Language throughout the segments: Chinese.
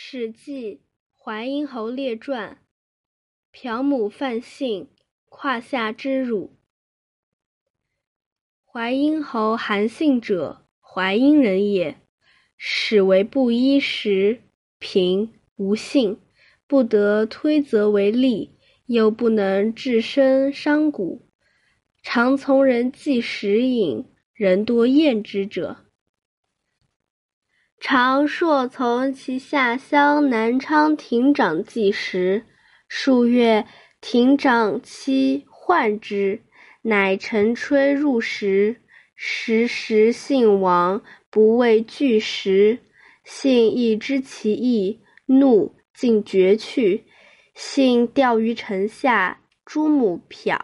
史记·淮阴侯列传：朴母范姓，胯下之辱。淮阴侯韩信者，淮阴人也。始为布衣时，贫无信，不得推责为吏，又不能治身伤骨，常从人忌食饮，人多厌之者。常朔从其下乡南昌亭长计时，数月，亭长妻患之，乃乘吹入食，时时信亡，不畏拒食。信亦知其意，怒，尽绝去。信钓于城下，诸母瞟。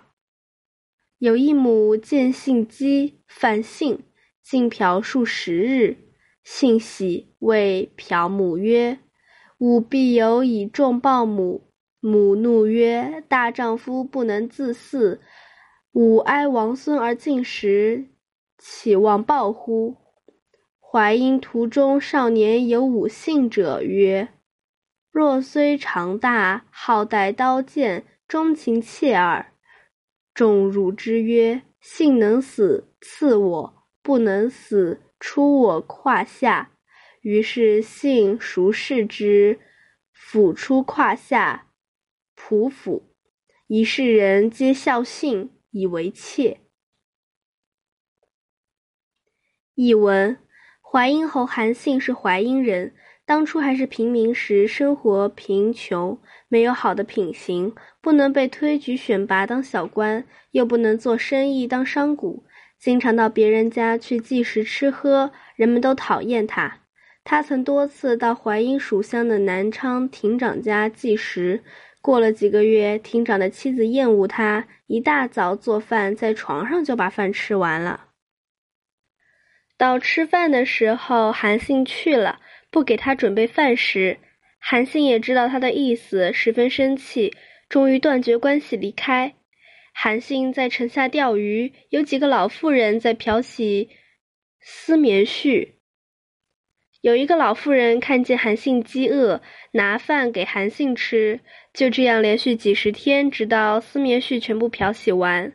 有一母见信饥，犯信，尽嫖数十日。信喜，谓朴母曰：“吾必有以重报母。”母怒曰：“大丈夫不能自嗣，吾哀王孙而尽食，岂望报乎？”淮阴途中少年有五信者曰：“若虽长大，好带刀剑，钟情切耳。”众辱之曰：“信能死，赐我；不能死。”出我胯下，于是信孰视之，甫出胯下，匍匐。一世人皆笑信，以为妾。译文：淮阴侯韩信是淮阴人，当初还是平民时，生活贫穷，没有好的品行，不能被推举选拔当小官，又不能做生意当商贾。经常到别人家去计时吃喝，人们都讨厌他。他曾多次到淮阴属乡的南昌亭长家计时，过了几个月，亭长的妻子厌恶他，一大早做饭，在床上就把饭吃完了。到吃饭的时候，韩信去了，不给他准备饭食。韩信也知道他的意思，十分生气，终于断绝关系，离开。韩信在城下钓鱼，有几个老妇人在漂洗丝棉絮。有一个老妇人看见韩信饥饿，拿饭给韩信吃。就这样连续几十天，直到丝棉絮全部漂洗完。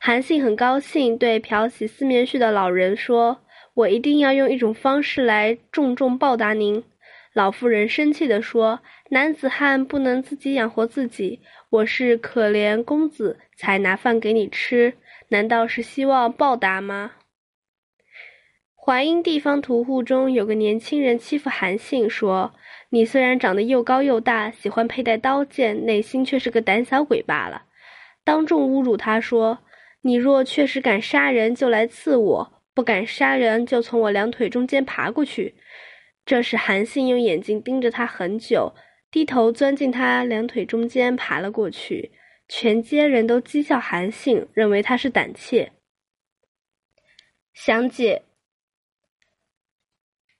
韩信很高兴，对漂洗丝棉絮的老人说：“我一定要用一种方式来重重报答您。”老妇人生气地说：“男子汉不能自己养活自己，我是可怜公子才拿饭给你吃，难道是希望报答吗？”淮阴地方屠户中有个年轻人欺负韩信，说：“你虽然长得又高又大，喜欢佩戴刀剑，内心却是个胆小鬼罢了。”当众侮辱他说：“你若确实敢杀人，就来刺我；不敢杀人，就从我两腿中间爬过去。”这时，韩信用眼睛盯着他很久，低头钻进他两腿中间爬了过去。全街人都讥笑韩信，认为他是胆怯。详解：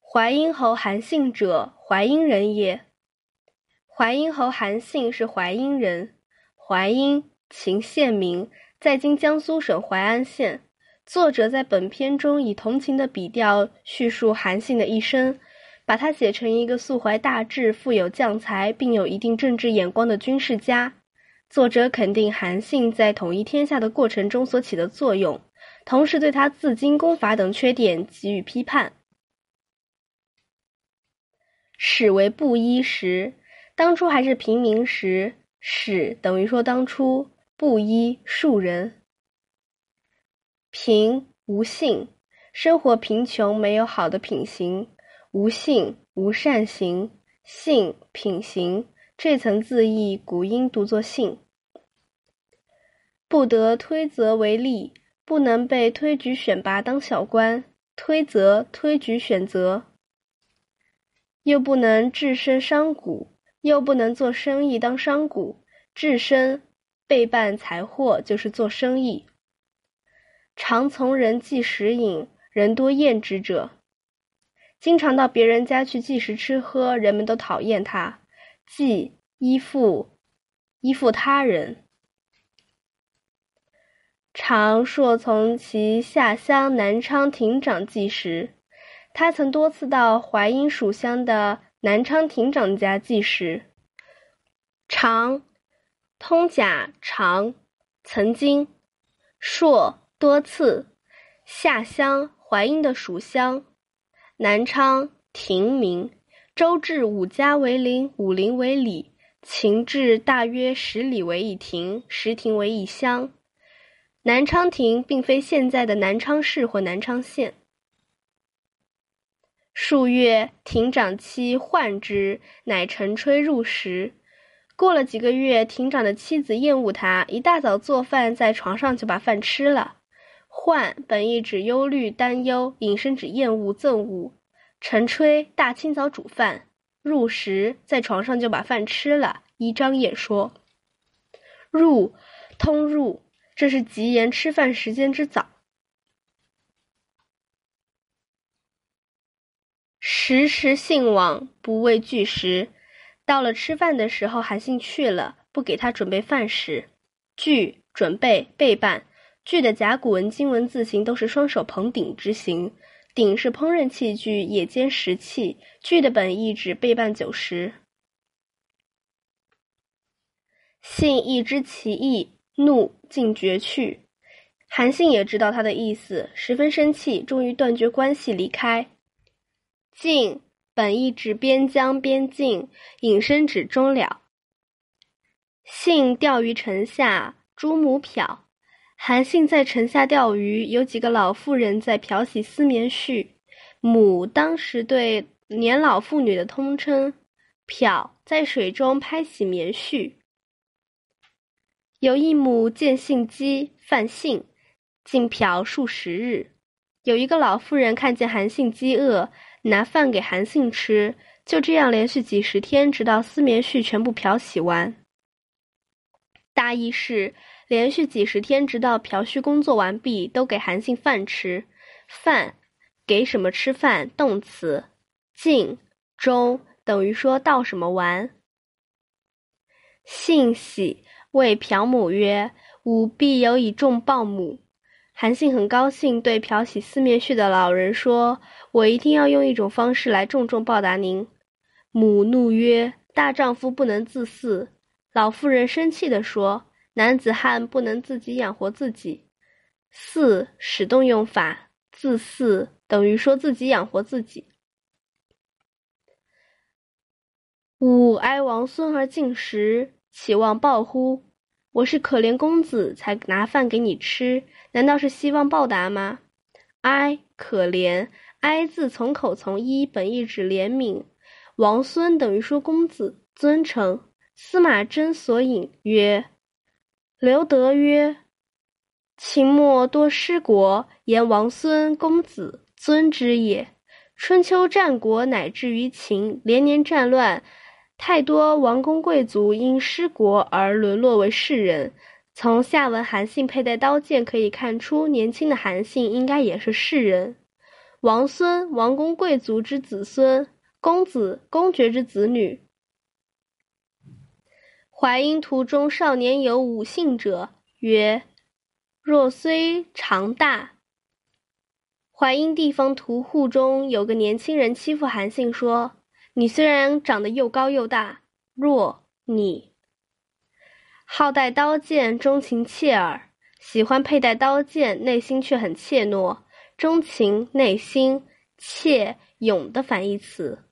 淮阴侯韩信者，淮阴人也。淮阴侯韩信是淮阴人，淮阴，秦县名，在今江苏省淮安县。作者在本篇中以同情的笔调叙述韩信的一生。把他写成一个素怀大志、富有将才，并有一定政治眼光的军事家。作者肯定韩信在统一天下的过程中所起的作用，同时对他自经功法等缺点给予批判。始为布衣时，当初还是平民时，始等于说当初布衣庶人。贫无信，生活贫穷，没有好的品行。无信，无善行；信，品行。这层字义，古音读作信。不得推责为吏，不能被推举选拔当小官。推责，推举选择。又不能置身商贾，又不能做生意当商贾。置身，备办财货，就是做生意。常从人忌食饮，人多厌之者。经常到别人家去计时吃喝，人们都讨厌他。计依附，依附他人。常硕从其下乡南昌亭长计时，他曾多次到淮阴属乡的南昌亭长家记时。长，通假长，曾经。硕，多次。下乡，淮阴的属乡。南昌，亭名。周至五家为陵，五陵为里。秦至大约十里为一亭，十亭为一乡。南昌亭并非现在的南昌市或南昌县。数月，亭长妻患之，乃晨炊入食。过了几个月，亭长的妻子厌恶他，一大早做饭，在床上就把饭吃了。患本意指忧虑、担忧；引申指厌恶、憎恶。晨炊，大清早煮饭。入食，在床上就把饭吃了。一张也说，入，通入，这是吉言吃饭时间之早。时时信往，不畏拒食。到了吃饭的时候，韩信去了，不给他准备饭食。拒，准备，备办。拒的甲骨文、金文字形都是双手捧鼎之形，鼎是烹饪器具，也兼食器。具的本意指备办酒食。信亦知其意，怒尽绝去。韩信也知道他的意思，十分生气，终于断绝关系，离开。晋本意指边疆边境，引申指终了。信钓于城下，朱母漂。韩信在城下钓鱼，有几个老妇人在漂洗丝棉絮。母当时对年老妇女的通称。漂在水中拍洗棉絮。有一母见信饥，犯性，竟漂数十日。有一个老妇人看见韩信饥饿，拿饭给韩信吃，就这样连续几十天，直到丝棉絮全部漂洗完。大意是连续几十天，直到朴旭工作完毕，都给韩信饭吃。饭，给什么吃饭？动词。尽，中，等于说到什么完。信喜。谓朴母曰：“吾必有以重报母。”韩信很高兴，对漂洗四面絮的老人说：“我一定要用一种方式来重重报答您。”母怒曰：“大丈夫不能自私。”老妇人生气地说：“男子汉不能自己养活自己。”“四”使动用法，“自饲”等于说自己养活自己。吾哀王孙而进食。岂望报乎？我是可怜公子，才拿饭给你吃，难道是希望报答吗？哀，可怜。哀字从口从一，本意指怜悯。王孙等于说公子，尊称。司马真所引曰：“刘德曰，秦末多失国，言王孙公子尊之也。春秋战国乃至于秦，连年战乱。”太多王公贵族因失国而沦落为士人。从下文韩信佩戴刀剑可以看出，年轻的韩信应该也是士人。王孙，王公贵族之子孙；公子，公爵之子女。淮阴途中少年有五姓者，曰：若虽长大。淮阴地方屠户中有个年轻人欺负韩信，说。你虽然长得又高又大，若你好带刀剑，钟情切耳，喜欢佩戴刀剑，内心却很怯懦。钟情内心怯勇的反义词。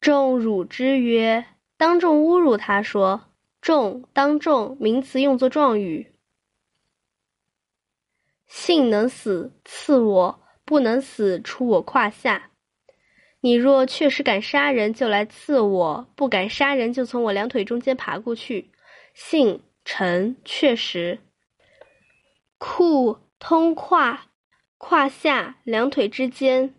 众辱之曰：当众侮辱他，说众当众名词用作状语。信能死，刺我；不能死，出我胯下。你若确实敢杀人，就来刺我；不敢杀人，就从我两腿中间爬过去。信臣确实。裤通胯，胯下两腿之间。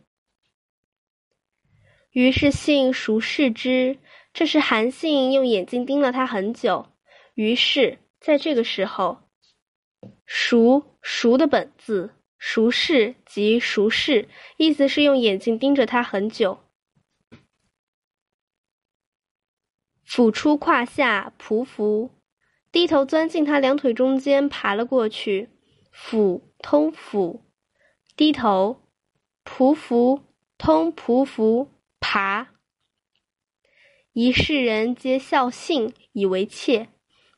于是信熟视之，这是韩信用眼睛盯了他很久。于是在这个时候，熟熟的本字。熟视即熟视，意思是用眼睛盯着他很久。俯出胯下，匍匐，低头钻进他两腿中间，爬了过去。俯通俯，低头，匍匐通匍匐，爬。一世人皆笑信，以为妾。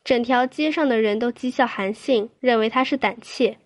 整条街上的人都讥笑韩信，认为他是胆怯。